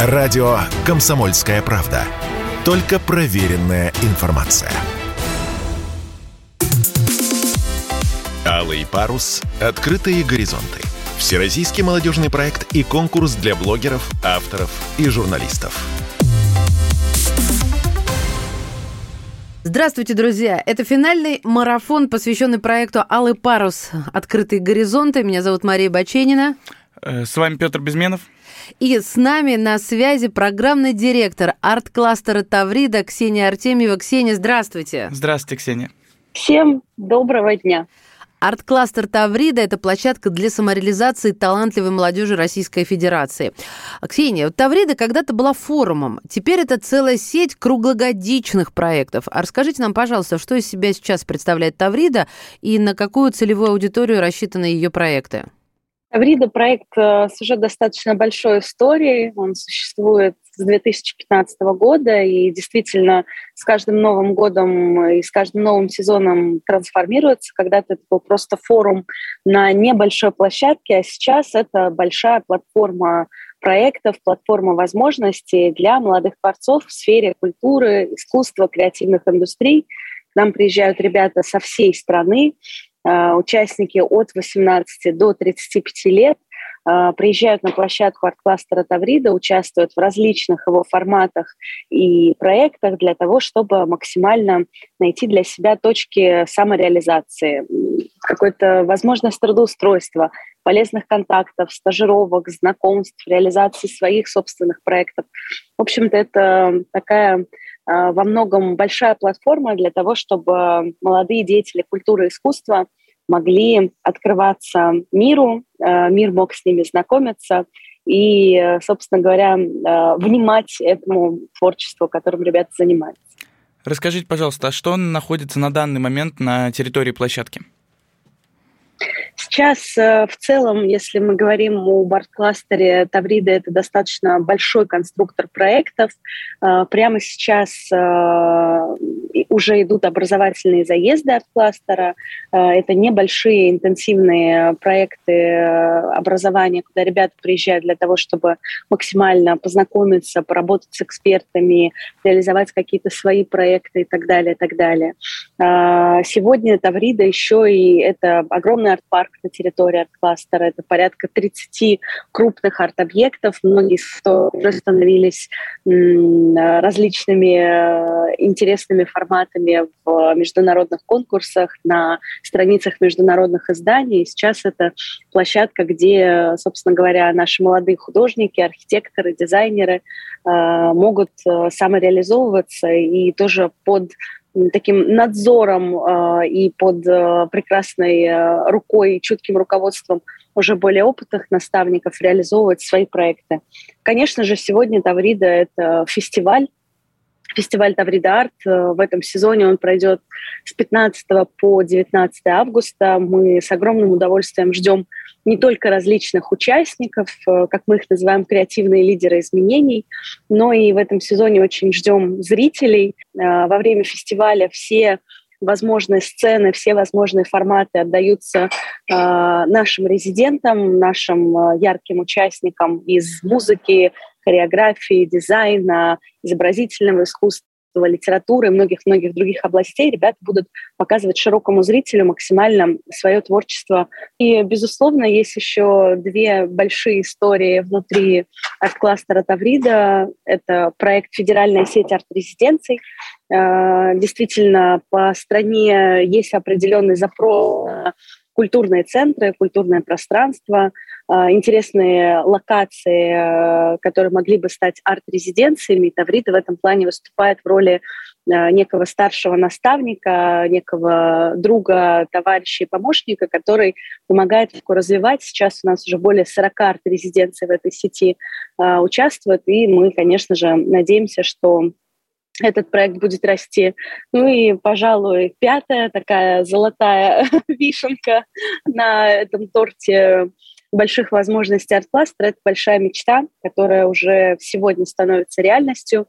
Радио «Комсомольская правда». Только проверенная информация. Алый парус. Открытые горизонты. Всероссийский молодежный проект и конкурс для блогеров, авторов и журналистов. Здравствуйте, друзья! Это финальный марафон, посвященный проекту «Алый парус. Открытые горизонты». Меня зовут Мария Баченина. Э, с вами Петр Безменов. И с нами на связи программный директор арт-кластера Таврида Ксения Артемьева. Ксения, здравствуйте. Здравствуйте, Ксения. Всем доброго дня. Арт-кластер Таврида – это площадка для самореализации талантливой молодежи Российской Федерации. Ксения, Таврида когда-то была форумом, теперь это целая сеть круглогодичных проектов. А расскажите нам, пожалуйста, что из себя сейчас представляет Таврида и на какую целевую аудиторию рассчитаны ее проекты? Таврида проект э, с уже достаточно большой историей. Он существует с 2015 года и действительно с каждым новым годом и с каждым новым сезоном трансформируется. Когда-то это был просто форум на небольшой площадке, а сейчас это большая платформа проектов, платформа возможностей для молодых творцов в сфере культуры, искусства, креативных индустрий. К нам приезжают ребята со всей страны, Э, участники от 18 до 35 лет э, приезжают на площадку арт-кластера Таврида, участвуют в различных его форматах и проектах для того, чтобы максимально найти для себя точки самореализации, какой-то возможность трудоустройства, полезных контактов, стажировок, знакомств, реализации своих собственных проектов. В общем-то, это такая а, во многом большая платформа для того, чтобы молодые деятели культуры и искусства могли открываться миру, а, мир мог с ними знакомиться и, собственно говоря, а, внимать этому творчеству, которым ребята занимаются. Расскажите, пожалуйста, а что находится на данный момент на территории площадки? Сейчас э, в целом, если мы говорим о барт-кластере Таврида, это достаточно большой конструктор проектов. Э, прямо сейчас э, уже идут образовательные заезды от кластера. Это небольшие интенсивные проекты образования, куда ребята приезжают для того, чтобы максимально познакомиться, поработать с экспертами, реализовать какие-то свои проекты и так далее, и так далее. Сегодня Таврида еще и это огромный арт-парк на территории арт-кластера. Это порядка 30 крупных арт-объектов. Многие уже становились различными э, интересными форматами в международных конкурсах, на страницах международных изданий. сейчас это площадка, где, собственно говоря, наши молодые художники, архитекторы, дизайнеры э, могут э, самореализовываться и тоже под таким надзором э, и под э, прекрасной э, рукой чутким руководством уже более опытных наставников реализовывать свои проекты. Конечно же, сегодня Таврида – это фестиваль, фестиваль Таврида Арт. Э, в этом сезоне он пройдет с 15 по 19 августа. Мы с огромным удовольствием ждем не только различных участников, э, как мы их называем, креативные лидеры изменений, но и в этом сезоне очень ждем зрителей. Э, во время фестиваля все возможные сцены, все возможные форматы отдаются э, нашим резидентам, нашим ярким участникам из музыки, хореографии, дизайна, изобразительного искусства литературы многих-многих других областей ребята будут показывать широкому зрителю максимально свое творчество. И, безусловно, есть еще две большие истории внутри арт-кластера Таврида. Это проект «Федеральная сеть арт-резиденций». Э, действительно, по стране есть определенный запрос культурные центры, культурное пространство, а, интересные локации, а, которые могли бы стать арт-резиденциями. Таврида в этом плане выступает в роли а, некого старшего наставника, некого друга, товарища и помощника, который помогает легко развивать. Сейчас у нас уже более 40 арт-резиденций в этой сети участвуют, и мы, конечно же, надеемся, что этот проект будет расти. Ну и, пожалуй, пятая такая золотая вишенка на этом торте больших возможностей арт-кластера – это большая мечта, которая уже сегодня становится реальностью.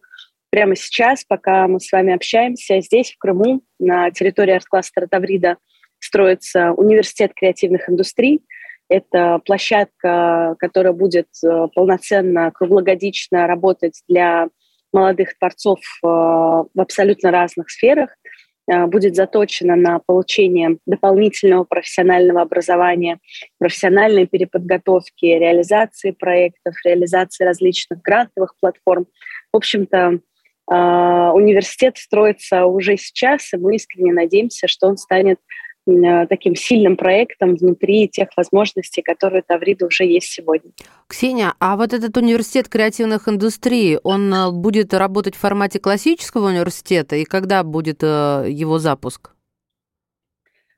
Прямо сейчас, пока мы с вами общаемся, здесь, в Крыму, на территории арт-кластера Таврида, строится университет креативных индустрий. Это площадка, которая будет полноценно, круглогодично работать для молодых творцов в абсолютно разных сферах – Э, будет заточена на получение дополнительного профессионального образования, профессиональной переподготовки, реализации проектов, реализации различных грантовых платформ. В общем-то, э, университет строится уже сейчас, и мы искренне надеемся, что он станет Э, таким сильным проектом внутри тех возможностей, которые Таврида уже есть сегодня. Ксения, а вот этот университет креативных индустрий, он э, будет работать в формате классического университета, и когда будет э, его запуск?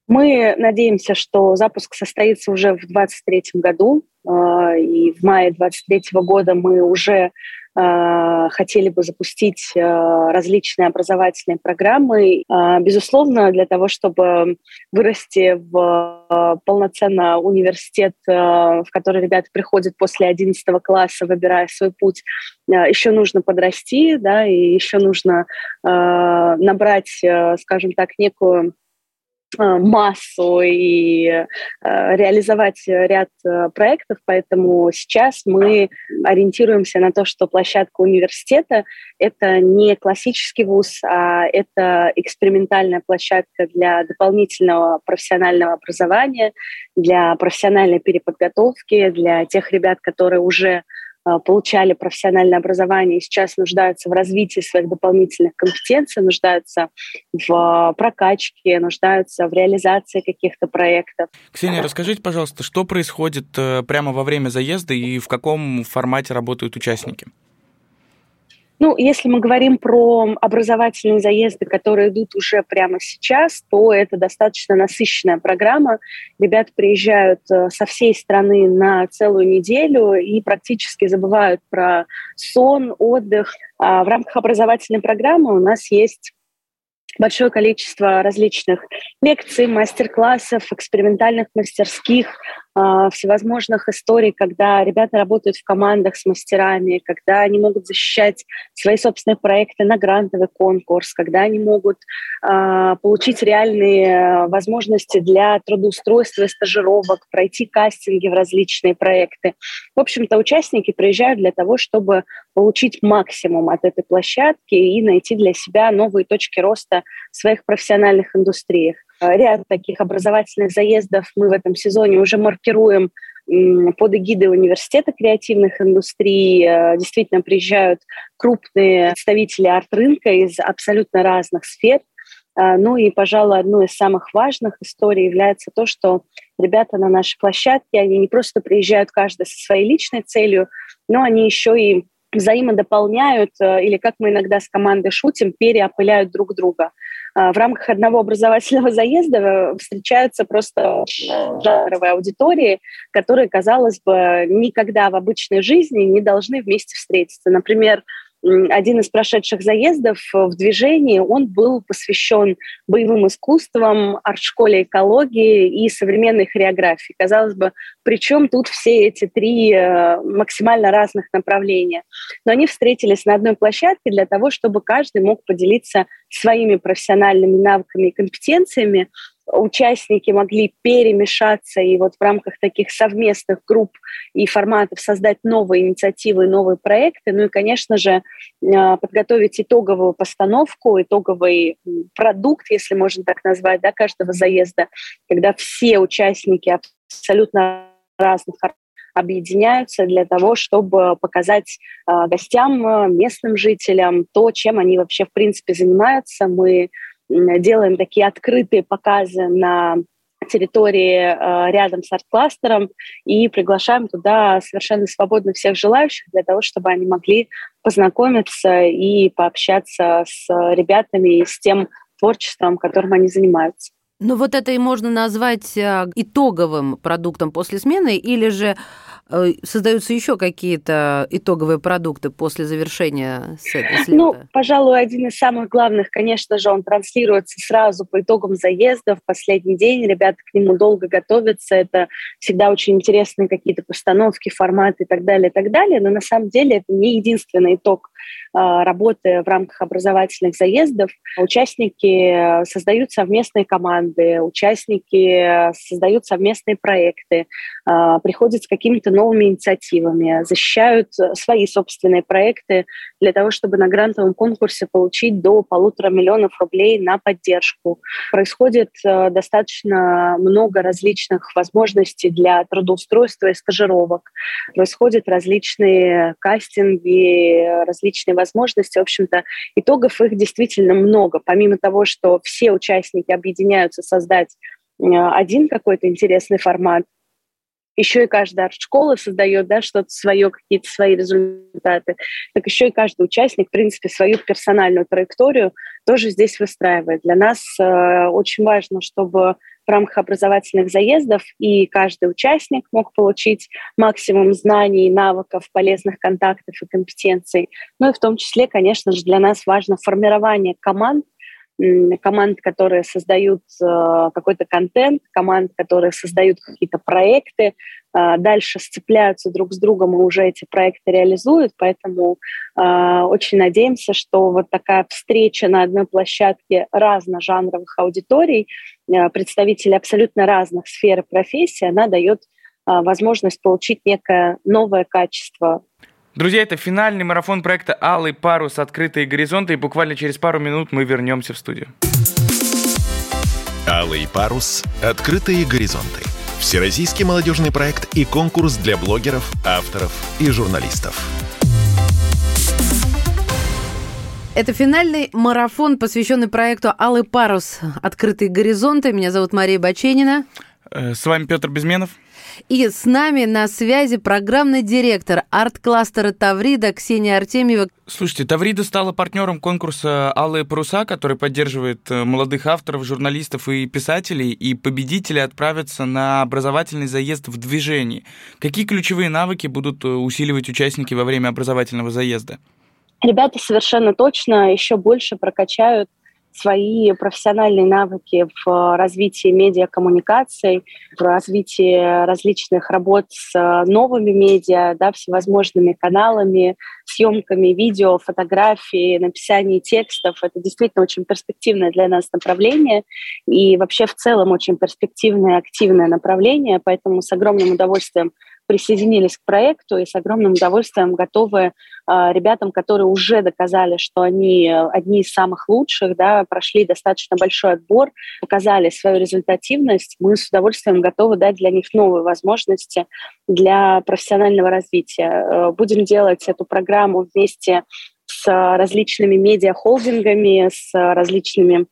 Мы надеемся, что запуск состоится уже в 2023 году, и в мае 2023 года мы уже Э, хотели бы запустить э, различные образовательные программы. Э, безусловно, для того, чтобы вырасти в полноценно университет, в который ребята приходят после 11 класса, выбирая свой путь, еще нужно подрасти, да, и еще нужно набрать, скажем так, некую Э, массу и э, реализовать ряд э, проектов, поэтому сейчас мы ориентируемся на то, что площадка университета — это не классический вуз, а это экспериментальная площадка для дополнительного профессионального образования, для профессиональной переподготовки, для тех ребят, которые уже Э, получали профессиональное образование и сейчас нуждаются в развитии своих дополнительных компетенций, нуждаются в прокачке, нуждаются в реализации каких-то проектов. Ксения, расскажите, пожалуйста, что происходит э, прямо во время заезда и в каком формате работают участники? Ну, если мы говорим про образовательные заезды, которые идут уже прямо сейчас, то это достаточно насыщенная программа. Ребята приезжают э, со всей страны на целую неделю и практически забывают про сон, отдых. А в рамках образовательной программы у нас есть большое количество различных лекций, мастер-классов, экспериментальных мастерских, всевозможных историй, когда ребята работают в командах с мастерами, когда они могут защищать свои собственные проекты на грантовый конкурс, когда они могут э, получить реальные возможности для трудоустройства и стажировок, пройти кастинги в различные проекты. В общем-то, участники приезжают для того, чтобы получить максимум от этой площадки и найти для себя новые точки роста в своих профессиональных индустриях. Э, ряд таких образовательных заездов мы в этом сезоне уже маркируем под эгидой университета креативных индустрий. Э, действительно приезжают крупные представители арт-рынка из абсолютно разных сфер. Э, ну и, пожалуй, одной из самых важных историй является то, что ребята на нашей площадке, они не просто приезжают каждый со своей личной целью, но они еще и взаимодополняют, или, как мы иногда с командой шутим, переопыляют друг друга. А, в рамках одного образовательного заезда э, встречаются просто жанровые аудитории, которые, казалось бы, никогда в обычной жизни не должны вместе встретиться. Например, один из прошедших заездов в движении, он был посвящен боевым искусствам, арт-школе экологии и современной хореографии. Казалось бы, причем тут все эти три э, максимально разных направления. Но они встретились на одной площадке для того, чтобы каждый мог поделиться своими профессиональными навыками и компетенциями, участники могли перемешаться и вот в рамках таких совместных групп и форматов создать новые инициативы, новые проекты, ну и, конечно же, а, подготовить итоговую постановку, итоговый продукт, если можно так назвать, да, каждого заезда, когда все участники абсолютно разных объединяются для того, чтобы показать э, гостям, местным жителям то, чем они вообще в принципе занимаются. Мы делаем такие открытые показы на территории э, рядом с арт-кластером и приглашаем туда совершенно свободно всех желающих для того, чтобы они могли познакомиться и пообщаться с ребятами и с тем творчеством, которым они занимаются. Ну вот это и можно назвать э, итоговым продуктом после смены, или же э, создаются еще какие-то итоговые продукты после завершения слета? Ну, пожалуй, один из самых главных, конечно же, он транслируется сразу по итогам заезда в последний день. Ребята к нему долго готовятся. Это всегда очень интересные какие-то постановки, форматы и так далее, и так далее. Но на самом деле это не единственный итог работы в рамках образовательных заездов. Участники создают совместные команды, участники создают совместные проекты, приходят с какими-то новыми инициативами, защищают свои собственные проекты для того, чтобы на грантовом конкурсе получить до полутора миллионов рублей на поддержку. Происходит достаточно много различных возможностей для трудоустройства и стажировок. Происходят различные кастинги, различные возможности. В общем-то, итогов их действительно много. Помимо того, что все участники объединяются создать э, один какой-то интересный формат, еще и каждая арт-школа создает да, что-то свое, какие-то свои результаты, так еще и каждый участник, в принципе, свою персональную траекторию тоже здесь выстраивает. Для нас э, очень важно, чтобы в рамках образовательных заездов и каждый участник мог получить максимум знаний, навыков, полезных контактов и компетенций. Ну и в том числе, конечно же, для нас важно формирование команд, команд, которые создают э, какой-то контент, команд, которые создают какие-то проекты, э, дальше сцепляются друг с другом и уже эти проекты реализуют. Поэтому э, очень надеемся, что вот такая встреча на одной площадке разножанровых аудиторий, представителей абсолютно разных сфер и профессий, она дает возможность получить некое новое качество Друзья, это финальный марафон проекта «Алый парус. Открытые горизонты», и буквально через пару минут мы вернемся в студию. «Алый парус. Открытые горизонты». Всероссийский молодежный проект и конкурс для блогеров, авторов и журналистов. Это финальный марафон, посвященный проекту «Алый парус. Открытые горизонты». Меня зовут Мария Баченина. Э, с вами Петр Безменов. И с нами на связи программный директор арт-кластера Таврида Ксения Артемьева. Слушайте, Таврида стала партнером конкурса «Алые паруса», который поддерживает э, молодых авторов, журналистов и писателей, и победители отправятся на образовательный заезд в движении. Какие ключевые навыки будут э, усиливать участники во время образовательного заезда? Ребята совершенно точно еще больше прокачают свои профессиональные навыки в развитии медиакоммуникаций, в развитии различных работ с э, новыми медиа, да, всевозможными каналами, съемками видео, фотографий, написанием текстов. Это действительно очень перспективное для нас направление и вообще в целом очень перспективное, активное направление, поэтому с огромным удовольствием присоединились к проекту и с огромным удовольствием готовы э, ребятам, которые уже доказали, что они одни из самых лучших, да, прошли достаточно большой отбор, показали свою результативность, мы с удовольствием готовы дать для них новые возможности для профессионального развития. Э, будем делать эту программу вместе с различными медиа-холдингами, с различными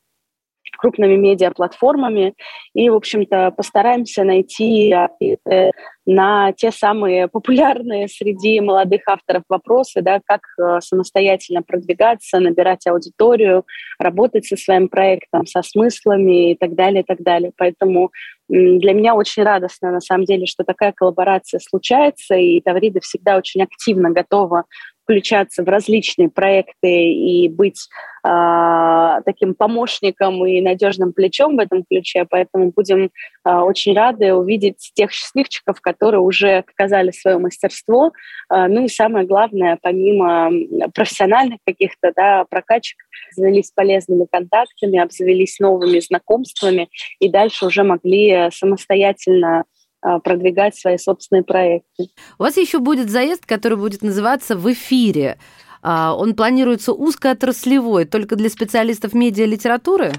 крупными медиаплатформами и, в общем-то, постараемся найти э, на те самые популярные среди молодых авторов вопросы, да, как э, самостоятельно продвигаться, набирать аудиторию, работать со своим проектом, со смыслами и так далее, и так далее. Поэтому для меня очень радостно, на самом деле, что такая коллаборация случается, и Таврида всегда очень активно готова включаться в различные проекты и быть э, таким помощником и надежным плечом в этом ключе. Поэтому будем э, очень рады увидеть тех счастливчиков, которые уже показали свое мастерство. Э, ну и самое главное, помимо профессиональных каких-то да, прокачек, обзавелись полезными контактами, обзавелись новыми знакомствами и дальше уже могли самостоятельно а, продвигать свои собственные проекты. У вас еще будет заезд, который будет называться «В эфире». А, он планируется узкоотраслевой, только для специалистов медиа-литературы?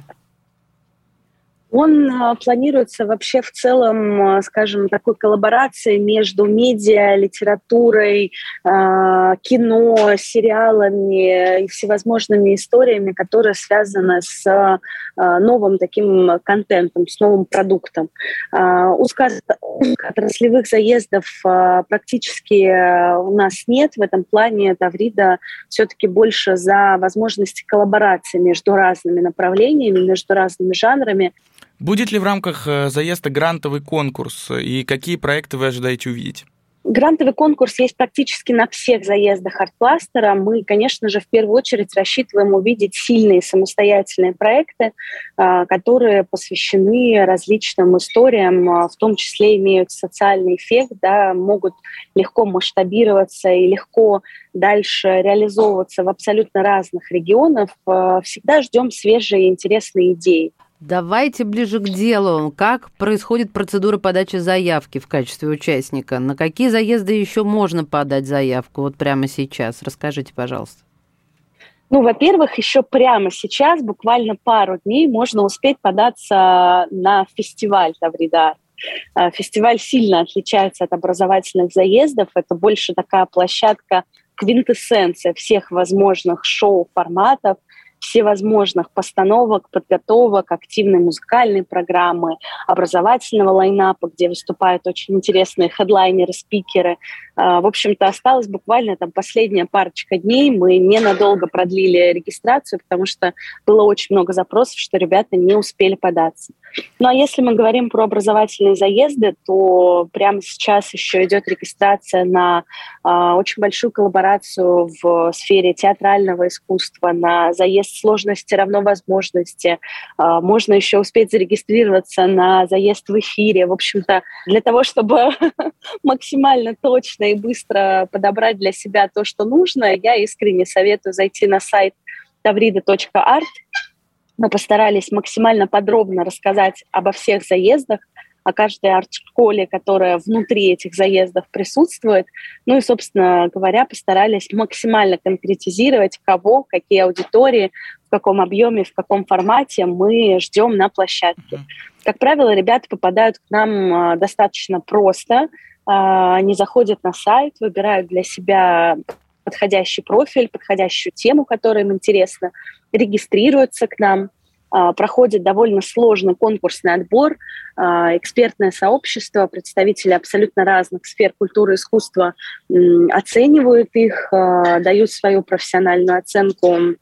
Он а, планируется вообще в целом, а, скажем, такой коллаборацией между медиа, литературой, а, кино, сериалами и всевозможными историями, которые связаны с новым таким контентом, с новым продуктом. Узкоотраслевых заездов практически у нас нет. В этом плане Таврида все-таки больше за возможности коллаборации между разными направлениями, между разными жанрами. Будет ли в рамках э, заезда грантовый конкурс и какие проекты вы ожидаете увидеть? Грантовый конкурс есть практически на всех заездах арт-кластера. Мы, конечно же, в первую очередь рассчитываем увидеть сильные самостоятельные проекты, а, которые посвящены различным историям, а, в том числе имеют социальный эффект, да, могут легко масштабироваться и легко дальше реализовываться в абсолютно разных регионах. А, всегда ждем свежие интересные идеи. Давайте ближе к делу. Как происходит процедура подачи заявки в качестве участника? На какие заезды еще можно подать заявку вот прямо сейчас? Расскажите, пожалуйста. Ну, во-первых, еще прямо сейчас, буквально пару дней, можно успеть податься на фестиваль Тавридар. А, фестиваль сильно отличается от образовательных заездов. Это больше такая площадка квинтэссенция всех возможных шоу-форматов – всевозможных постановок, подготовок, активной музыкальной программы, образовательного лайнапа, где выступают очень интересные хедлайнеры, спикеры. А, в общем-то, осталось буквально там последняя парочка дней. Мы ненадолго продлили регистрацию, потому что было очень много запросов, что ребята не успели податься. Ну а если мы говорим про образовательные заезды, то прямо сейчас еще идет регистрация на э, очень большую коллаборацию в сфере театрального искусства, на заезд сложности равно возможности. Э, можно еще успеть зарегистрироваться на заезд в эфире. В общем-то, для того, чтобы максимально точно и быстро подобрать для себя то, что нужно, я искренне советую зайти на сайт tavrida.art, мы постарались максимально подробно рассказать обо всех заездах, о каждой арт-школе, которая внутри этих заездов присутствует. Ну и, собственно говоря, постарались максимально конкретизировать, кого, какие аудитории, в каком объеме, в каком формате мы ждем на площадке. Как правило, ребята попадают к нам а, достаточно просто. А, они заходят на сайт, выбирают для себя подходящий профиль, подходящую тему, которая им интересна, регистрируются к нам, а, проходит довольно сложный конкурсный отбор, а, экспертное сообщество, представители абсолютно разных сфер культуры и искусства оценивают их, а, дают свою профессиональную оценку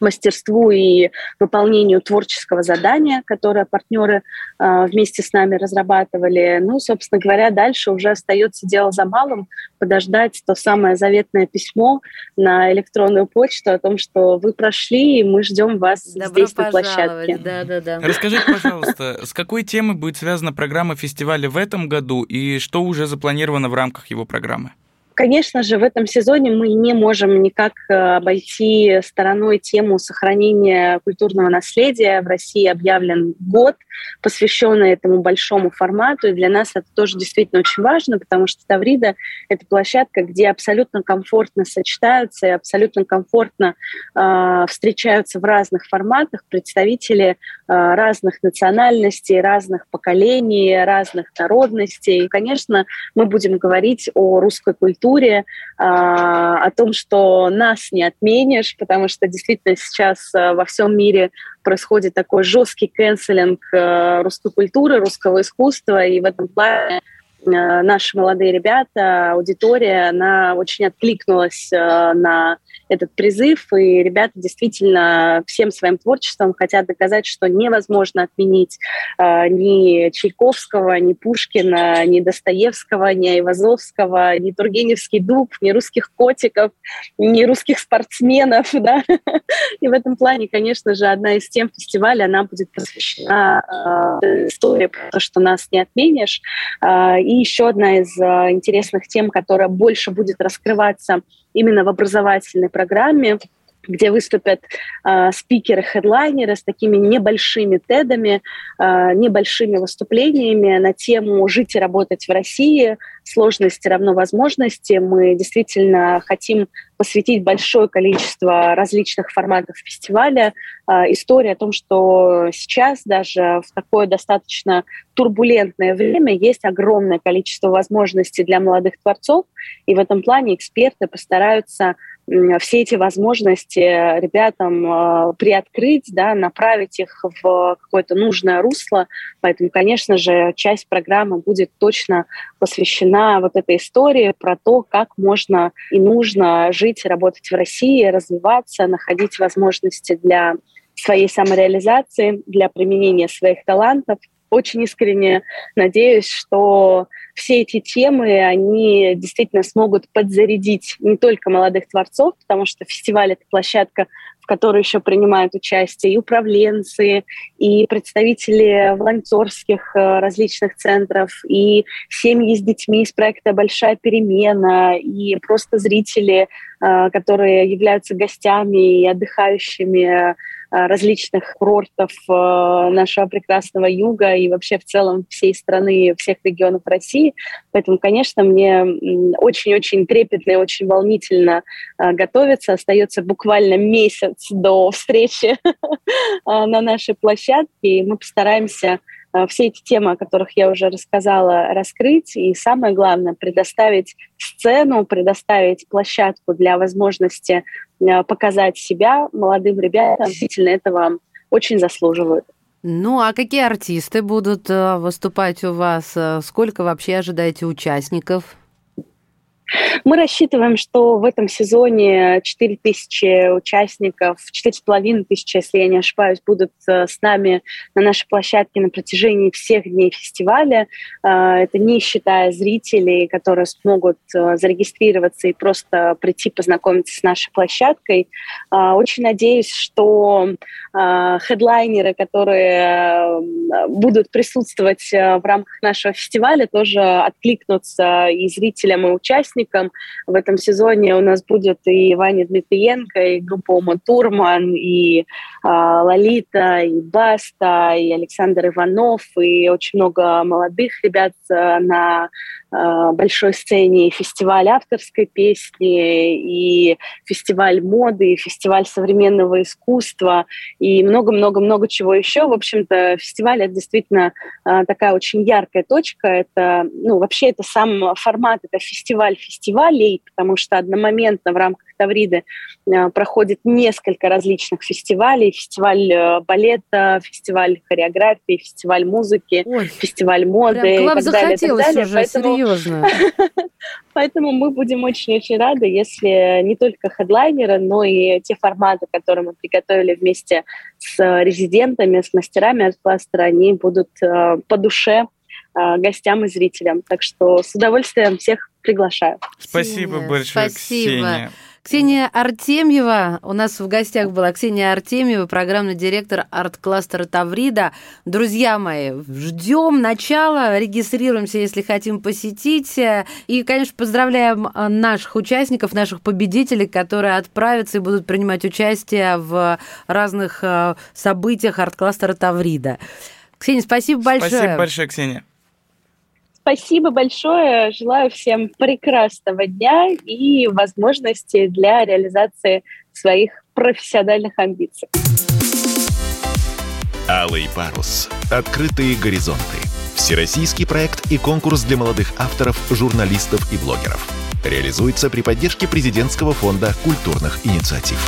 мастерству и выполнению творческого задания, которое партнеры э, вместе с нами разрабатывали. Ну, собственно говоря, дальше уже остается дело за малым подождать то самое заветное письмо на электронную почту о том, что вы прошли, и мы ждем вас Добро здесь на площадке. Да, да, да. Расскажите, пожалуйста, с какой темой будет связана программа фестиваля в этом году и что уже запланировано в рамках его программы? Конечно же, в этом сезоне мы не можем никак э, обойти стороной тему сохранения культурного наследия. В России объявлен год, посвященный этому большому формату, и для нас это тоже действительно очень важно, потому что Таврида — это площадка, где абсолютно комфортно сочетаются и абсолютно комфортно э, встречаются в разных форматах представители э, разных национальностей, разных поколений, разных народностей. И, конечно, мы будем говорить о русской культуре, культуре, а, о том, что нас не отменишь, потому что действительно сейчас а, во всем мире происходит такой жесткий канцелинг русской культуры, русского искусства, и в этом плане наши молодые ребята, аудитория, она очень откликнулась на этот призыв, и ребята действительно всем своим творчеством хотят доказать, что невозможно отменить э, ни Чайковского, ни Пушкина, ни Достоевского, ни Айвазовского, ни Тургеневский дуб, ни русских котиков, ни русских спортсменов, да. И в этом плане, конечно же, одна из тем фестиваля, она будет посвящена э, истории про то, что нас не отменишь. Э, и еще одна из э, интересных тем, которая больше будет раскрываться именно в образовательной программе, где выступят э, спикеры, хедлайнеры с такими небольшими тедами, э, небольшими выступлениями на тему «Жить и работать в России», сложности равно возможности. Мы действительно хотим посвятить большое количество различных форматов фестиваля. Э, история о том, что сейчас даже в такое достаточно турбулентное время есть огромное количество возможностей для молодых творцов, и в этом плане эксперты постараются все эти возможности ребятам э, приоткрыть, да, направить их в какое-то нужное русло. Поэтому, конечно же, часть программы будет точно посвящена вот этой истории про то, как можно и нужно жить и работать в России, развиваться, находить возможности для своей самореализации, для применения своих талантов – очень искренне надеюсь, что все эти темы, они действительно смогут подзарядить не только молодых творцов, потому что фестиваль — это площадка, в которой еще принимают участие и управленцы, и представители волонтерских э, различных центров, и семьи с детьми из проекта «Большая перемена», и просто зрители, э, которые являются гостями и отдыхающими различных курортов э, нашего прекрасного юга и вообще в целом всей страны, всех регионов России. Поэтому, конечно, мне очень-очень трепетно и очень волнительно э, готовиться. Остается буквально месяц до встречи на нашей площадке, и мы постараемся все эти темы, о которых я уже рассказала, раскрыть. И самое главное, предоставить сцену, предоставить площадку для возможности Э, показать себя молодым ребятам. Действительно, этого очень заслуживают. Ну, а какие артисты будут э, выступать у вас? Э, сколько вообще ожидаете участников? Мы рассчитываем, что в этом сезоне 4 тысячи участников, 4,5 тысячи, если я не ошибаюсь, будут э, с нами на нашей площадке на протяжении всех дней фестиваля. Э, это не считая зрителей, которые смогут э, зарегистрироваться и просто прийти познакомиться с нашей площадкой. Очень надеюсь, что хедлайнеры, которые будут присутствовать в рамках нашего фестиваля, тоже откликнутся и зрителям, и участникам участникам. В этом сезоне у нас будет и Ваня Дмитриенко, и группа Ума Турман, и э, Лолита, и Баста, и Александр Иванов, и очень много молодых ребят э, на большой сцене и фестиваль авторской песни, и фестиваль моды, и фестиваль современного искусства, и много-много-много чего еще. В общем-то, фестиваль — это действительно э, такая очень яркая точка. Это, ну, вообще это сам формат, это фестиваль фестивалей, потому что одномоментно в рамках Тавриды э, проходит несколько различных фестивалей. Фестиваль э, балета, фестиваль хореографии, фестиваль музыки, Ой, фестиваль моды прям к вам и так далее. захотелось так далее. уже, Поэтому... серьезно. Поэтому мы будем очень-очень рады, если не только хедлайнеры, но и те форматы, которые мы приготовили вместе с резидентами, с мастерами от кластера, они будут э, по душе гостям и зрителям. Так что с удовольствием всех приглашаю. Спасибо большое, Спасибо. Ксения. Ксения Артемьева у нас в гостях была. Ксения Артемьева, программный директор арт-кластера Таврида. Друзья мои, ждем начала, регистрируемся, если хотим посетить. И, конечно, поздравляем наших участников, наших победителей, которые отправятся и будут принимать участие в разных э, событиях арт-кластера Таврида. Ксения, спасибо большое. Спасибо большое, Ксения. Спасибо большое. Желаю всем прекрасного дня и возможности для реализации своих профессиональных амбиций. Алый парус. Открытые горизонты. Всероссийский проект и конкурс для молодых авторов, журналистов и блогеров. Реализуется при поддержке президентского фонда культурных инициатив.